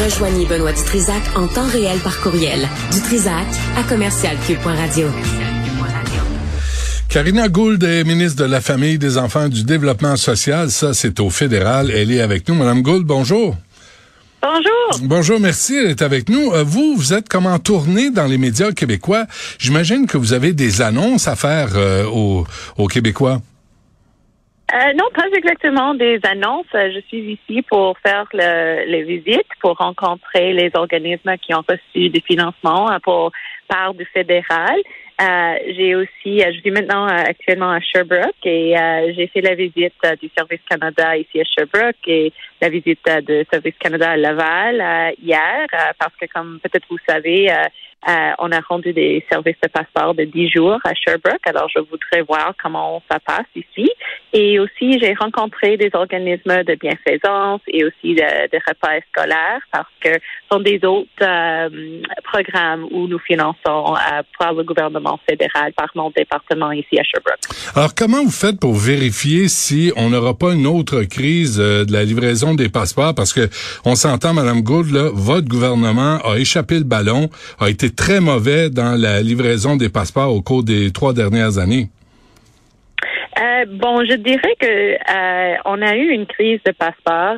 Rejoignez Benoît Dutrisac en temps réel par courriel. Dutrisac à commercialcube.radio. Karina Gould est ministre de la Famille, des Enfants et du Développement social. Ça, c'est au fédéral. Elle est avec nous. Madame Gould, bonjour. Bonjour. Bonjour, merci. Elle est avec nous. Euh, vous, vous êtes comment tourné dans les médias québécois? J'imagine que vous avez des annonces à faire euh, aux, Québécois. Euh, non, pas exactement des annonces. Je suis ici pour faire les visites, pour rencontrer les organismes qui ont reçu des financements pour part du fédéral. Euh, j'ai aussi, euh, je suis maintenant euh, actuellement à Sherbrooke et j'ai fait la visite du Service Canada ici à Sherbrooke et la visite de Service Canada à Laval hier parce que comme peut-être vous savez, on a rendu des services de passeport de 10 jours à Sherbrooke. Alors je voudrais voir comment ça passe ici. Et aussi j'ai rencontré des organismes de bienfaisance et aussi de, de repas scolaires parce que ce sont des autres programmes où nous finançons pour le gouvernement fédéral par mon département ici à Sherbrooke. Alors, comment vous faites pour vérifier si on n'aura pas une autre crise euh, de la livraison des passeports? Parce que on s'entend, Madame Gould, là, votre gouvernement a échappé le ballon, a été très mauvais dans la livraison des passeports au cours des trois dernières années. Euh, bon, je dirais que euh, on a eu une crise de passeport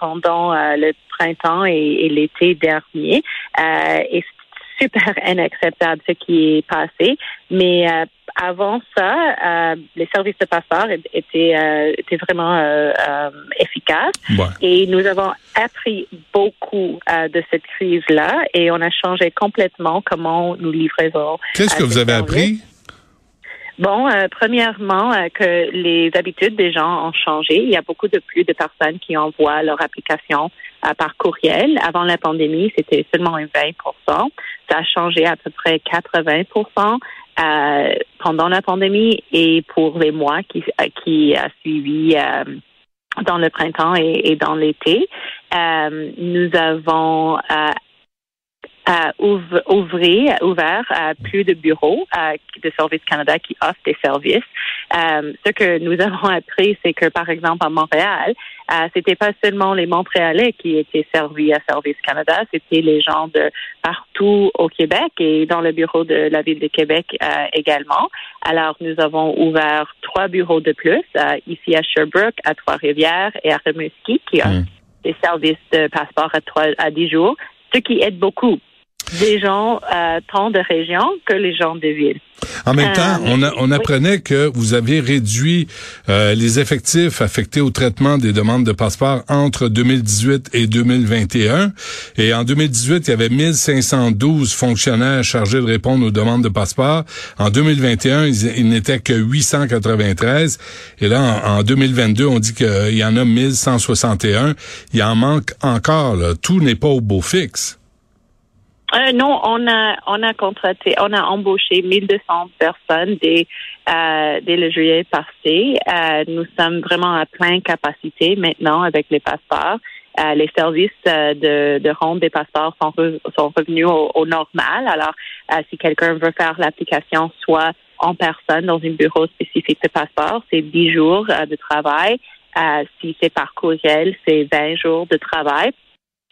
pendant le printemps et, et l'été dernier, et super inacceptable ce qui est passé. Mais euh, avant ça, euh, les services de passeport étaient, euh, étaient vraiment efficaces. Et nous avons appris beaucoup de cette crise-là et on a changé complètement comment nous livrons. Qu'est-ce que vous avez appris? Bon, premièrement, que les habitudes des gens ont changé. Il y a beaucoup de plus de personnes qui envoient leur application par courriel. Avant la pandémie, c'était seulement un 20 Ça a changé à peu près 80% euh, pendant la pandémie et pour les mois qui, qui a suivi euh, dans le printemps et, dans l'été. Euh, nous avons euh, ouvrir, ouvert à plus de bureaux de Service Canada qui offrent des services. Euh, ce que nous avons appris, c'est que, par exemple, à Montréal, euh, c'était pas seulement les Montréalais qui étaient servis à Service Canada, c'était les gens de partout au Québec et dans le bureau de la ville de Québec euh, également. Alors, nous avons ouvert trois bureaux de plus, euh, ici à Sherbrooke, à Trois-Rivières et à Rimouski, qui ont mmh. des services de passeport à, trois, à 10 jours, ce qui aide beaucoup des gens euh, tant de régions que les gens de ville. En même temps, euh, on, apprenait que vous avez réduit euh, les effectifs affectés au traitement des demandes de passeport entre 2018 et 2021. Et en 2018, il y avait 1512 fonctionnaires chargés de répondre aux demandes de passeport. En 2021, il, n'était que 893. Et là, en, 2022, on dit qu'il y en a 1161. Il en manque encore. Tout n'est pas au beau fixe. Euh, non, on a on a contraté, on a embauché 1200 personnes dès euh, dès le juillet passé. Euh, nous sommes vraiment à plein capacité maintenant avec les passeports. Euh, les services euh, de, de des passeports sont, sont revenus au, au, normal. Alors, euh, si quelqu'un veut faire l'application, soit en personne dans un bureau spécifique de passeport, c'est 10 jours de travail. si c'est par courriel, c'est 20 jours de travail.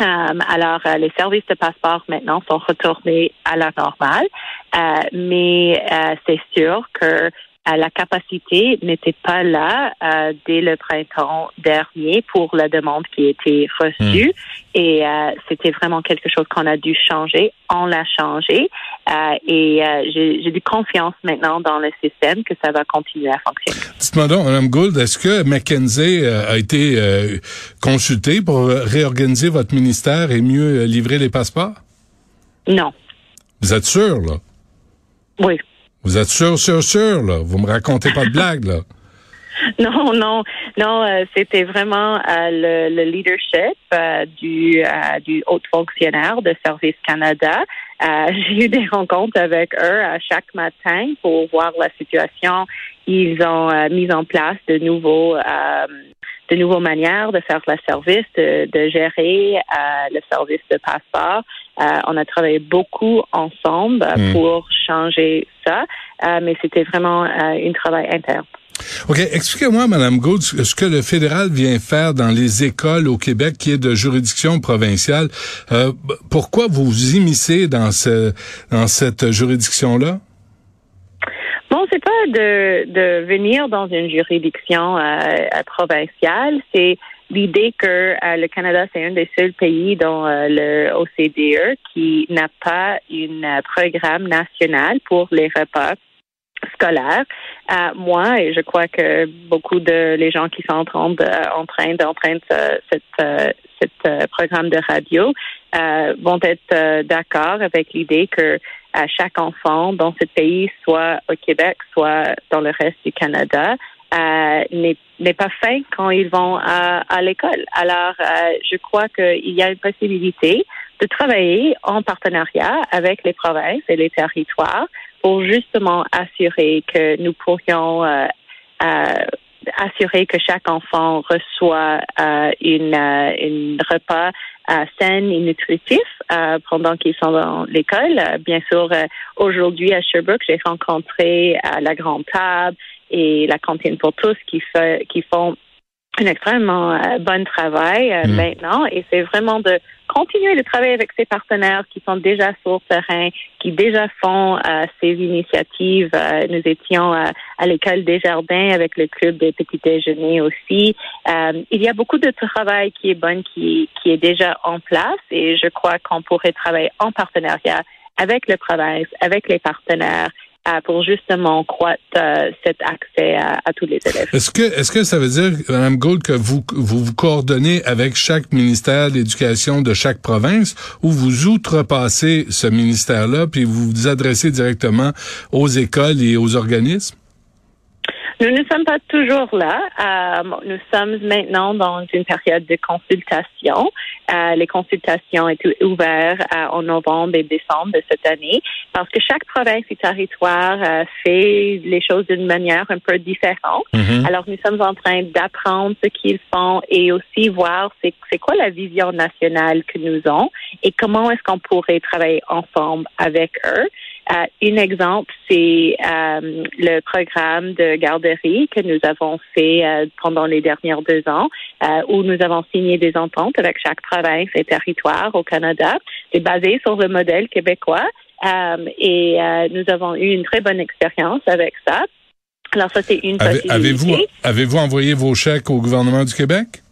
Euh, alors, euh, les services de passeport maintenant sont retournés à la normale, euh, mais c'est sûr que la capacité n'était pas là euh, dès le printemps dernier pour la demande qui a été reçue. Hmm. Et euh, c'était vraiment quelque chose qu'on a dû changer. On l'a changé. Euh, et j'ai du confiance maintenant dans le système que ça va continuer à fonctionner. Dites-moi donc, Mme Gould, est-ce que McKenzie a été consulté pour réorganiser votre ministère et mieux livrer les passeports? Non. Vous êtes sûr, là? Oui. Vous êtes sûr, sûr, sûr, là? Vous me racontez pas de blague, là. Non, non, non. Euh, c'était vraiment euh, le, leadership euh, du du haut fonctionnaire de Service Canada. J'ai eu des rencontres avec eux chaque matin pour voir la situation. Ils ont mis en place de nouveaux de nouvelles manières de faire le service, de, de gérer le service de passeport. on a travaillé beaucoup ensemble hmm. pour changer ça, mais c'était vraiment un travail interne. OK. Expliquez-moi, Madame Gould, ce que le fédéral vient faire dans les écoles au Québec qui est de juridiction provinciale. Euh, pourquoi vous vous immiscez dans, ce, dans cette juridiction-là? Bon, c'est pas de, de venir dans une juridiction euh, provinciale, c'est l'idée que euh, le Canada, c'est un des seuls pays dans euh, le OCDE qui n'a pas un programme national pour les repas scolaires. moi, et je crois que beaucoup de les gens qui sont en train de, en train d'emprunter cette, cette programme de radio vont être d'accord avec l'idée que à chaque enfant dans ce pays, soit au Québec, soit dans le reste du Canada, euh, n'est pas fait quand ils vont à, à l'école. Alors, euh, je crois qu'il y a une possibilité de travailler en partenariat avec les provinces et les territoires pour justement assurer que nous pourrions euh, euh assurer que chaque enfant reçoit euh, une, une repas euh, saine et nutritif euh, pendant qu'ils sont dans l'école. Euh, bien sûr, euh, aujourd'hui à Sherbrooke, j'ai rencontré la grande table et la cantine pour tous qui, fait, qui font un extrêmement bon travail mm. maintenant et c'est vraiment de continuer de travailler avec ses partenaires qui sont déjà sur le terrain, qui déjà font euh, ces initiatives. Euh, nous étions euh, à l'école des jardins avec le club des petits déjeuners aussi. il y a beaucoup de travail qui est bon, qui, qui est déjà en place et je crois qu'on pourrait travailler en partenariat avec le province, avec les partenaires pour justement croître euh, cet accès à, tous les élèves. Est-ce que est-ce que ça veut dire, Mme Gould, que vous, vous vous coordonnez avec chaque ministère de l'Éducation de chaque province ou vous outrepassez ce ministère-là puis vous vous adressez directement aux écoles et aux organismes? Nous ne sommes pas toujours là. Euh, nous sommes maintenant dans une période de consultation. Euh, les consultations étaient ouvertes euh, en novembre et décembre de cette année parce que chaque province et territoire fait les choses d'une manière un peu différente. Mm-hmm. Alors, nous sommes en train d'apprendre ce qu'ils font et aussi voir c'est, c'est quoi la vision nationale que nous avons et comment est-ce qu'on pourrait travailler ensemble avec eux. Euh, un exemple, c'est euh, le programme de garderie que nous avons fait euh, pendant les dernières deux ans, où nous avons signé des ententes avec chaque province et territoire au Canada. C'est basé sur le modèle québécois et nous avons eu une très bonne expérience avec ça. Alors ça, c'est une possibilité. Avez-vous avez-vous envoyé vos chèques au gouvernement du Québec?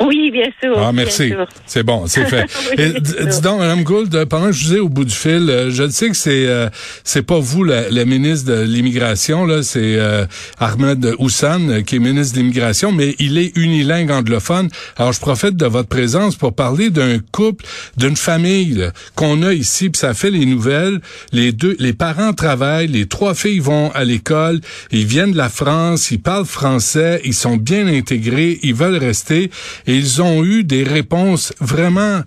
Oui, bien sûr. Ah, merci. C'est bon, c'est fait. dis donc, Mme Gould, pendant que je vous ai au bout du fil, euh, je sais que c'est euh, c'est pas vous, la, ministre de l'Immigration, là, c'est euh, Ahmed Houssan, qui est ministre de l'Immigration, mais il est unilingue anglophone. Alors, je profite de votre présence pour parler d'un couple, d'une famille qu'on a ici, puis ça fait les nouvelles. Les deux, les parents travaillent, les trois filles vont à l'école, ils viennent de la France, ils parlent français, ils sont bien intégrés, ils veulent rester ils ont eu des réponses vraiment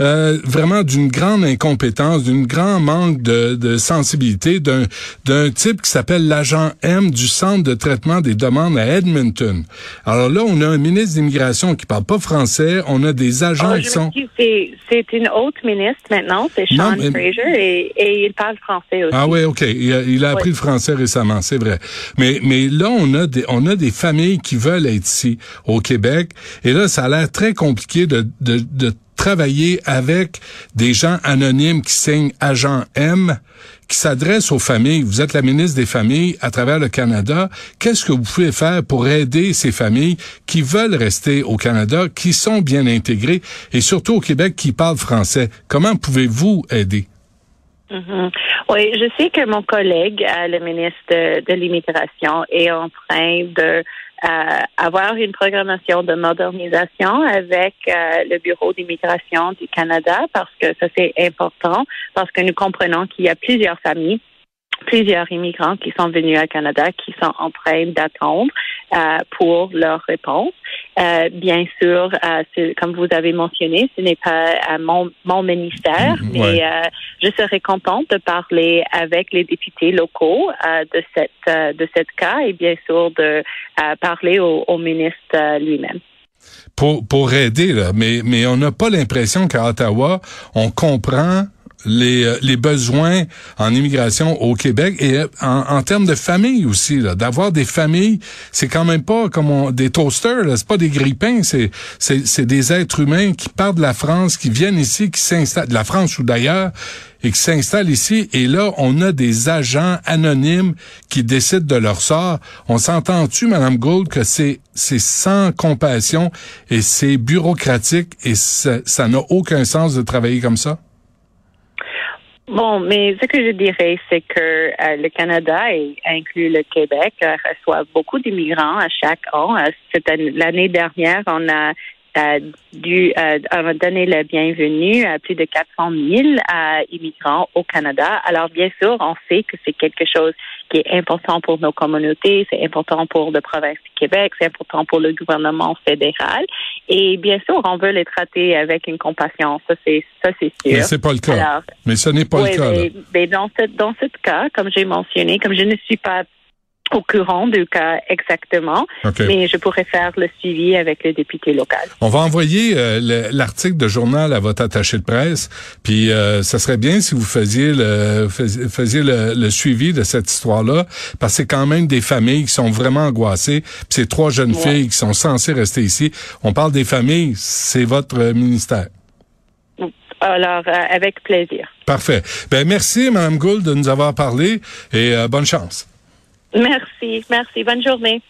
euh, vraiment d'une grande incompétence, d'une grand manque de, de sensibilité d'un d'un type qui s'appelle l'agent M du Centre de traitement des demandes à Edmonton. Alors là, on a un ministre d'immigration qui parle pas français, on a des agents oh, qui sont... C'est une autre ministre maintenant, c'est Sean Fraser, et, et, il parle français aussi. Ah oui, OK. Il a, il a appris le français récemment, c'est vrai. Mais, mais là, on a, des, on a des familles qui veulent être ici, au Québec, et là, ça a l'air très compliqué de, de, de travailler avec des gens anonymes qui signent agent M, qui s'adressent aux familles. Vous êtes la ministre des Familles à travers le Canada. Qu'est-ce que vous pouvez faire pour aider ces familles qui veulent rester au Canada, qui sont bien intégrées et surtout au Québec qui parlent français? Comment pouvez-vous aider? Mm-hmm. Oui, je sais que mon collègue, euh, le ministre de l'immigration, est en train de euh, avoir une programmation de modernisation avec euh, le Bureau d'immigration du Canada parce que ça c'est important parce que nous comprenons qu'il y a plusieurs familles plusieurs immigrants qui sont venus au Canada qui sont en train d'attendre euh, pour leur réponse. Euh, bien sûr, euh, comme vous avez mentionné, ce n'est pas euh, mon, mon ministère, mm-hmm. mais je serais contente de parler avec les députés locaux de cette de cette cas et bien sûr de parler au, au ministre lui-même. Pour, pour aider, là, mais, mais on n'a pas l'impression qu'à Ottawa, on comprend les, euh, les besoins en immigration au Québec et en, en termes de famille aussi, d'avoir des familles, c'est quand même pas comme des toasters, c'est pas des grippins, c'est, c'est, c'est des êtres humains qui partent de la France, qui viennent ici, qui s'installent, de la France ou d'ailleurs, et qui s'installent ici. Et là, on a des agents anonymes qui décident de leur sort. On s'entend-tu, Madame Gould, que c'est c'est sans compassion et c'est bureaucratique et ça n'a aucun sens de travailler comme ça? Bon, mais ce que je dirais, c'est que euh, le Canada, et inclut le Québec, euh, reçoit beaucoup d'immigrants à chaque an. Euh, l'année dernière, on a dû euh, donner la bienvenue à plus de 400 000 immigrants au Canada. Alors, bien sûr, on sait que c'est quelque chose qui est important pour nos communautés, c'est important pour la province du Québec, c'est important pour le gouvernement fédéral. Et bien sûr, on veut les traiter avec une compassion. Ça, c'est ça, c'est sûr. Mais c'est pas le cas. mais ce n'est pas le cas. Mais, dans ce dans ce cas, comme j'ai mentionné, comme je ne suis pas au courant du cas exactement, mais je pourrais faire le suivi avec le député local. On va envoyer euh, l'article de journal à votre attaché de presse, puis euh, ça serait bien si vous faisiez le faisiez le, suivi de cette histoire-là, parce que c'est quand même des familles qui sont vraiment angoissées. Puis c'est trois jeunes filles qui sont censées rester ici. On parle des familles, c'est votre ministère. Alors, euh, avec plaisir. Parfait. Ben merci, Mme Gould, de nous avoir parlé et bonne chance. Merci, merci. Bonne journée.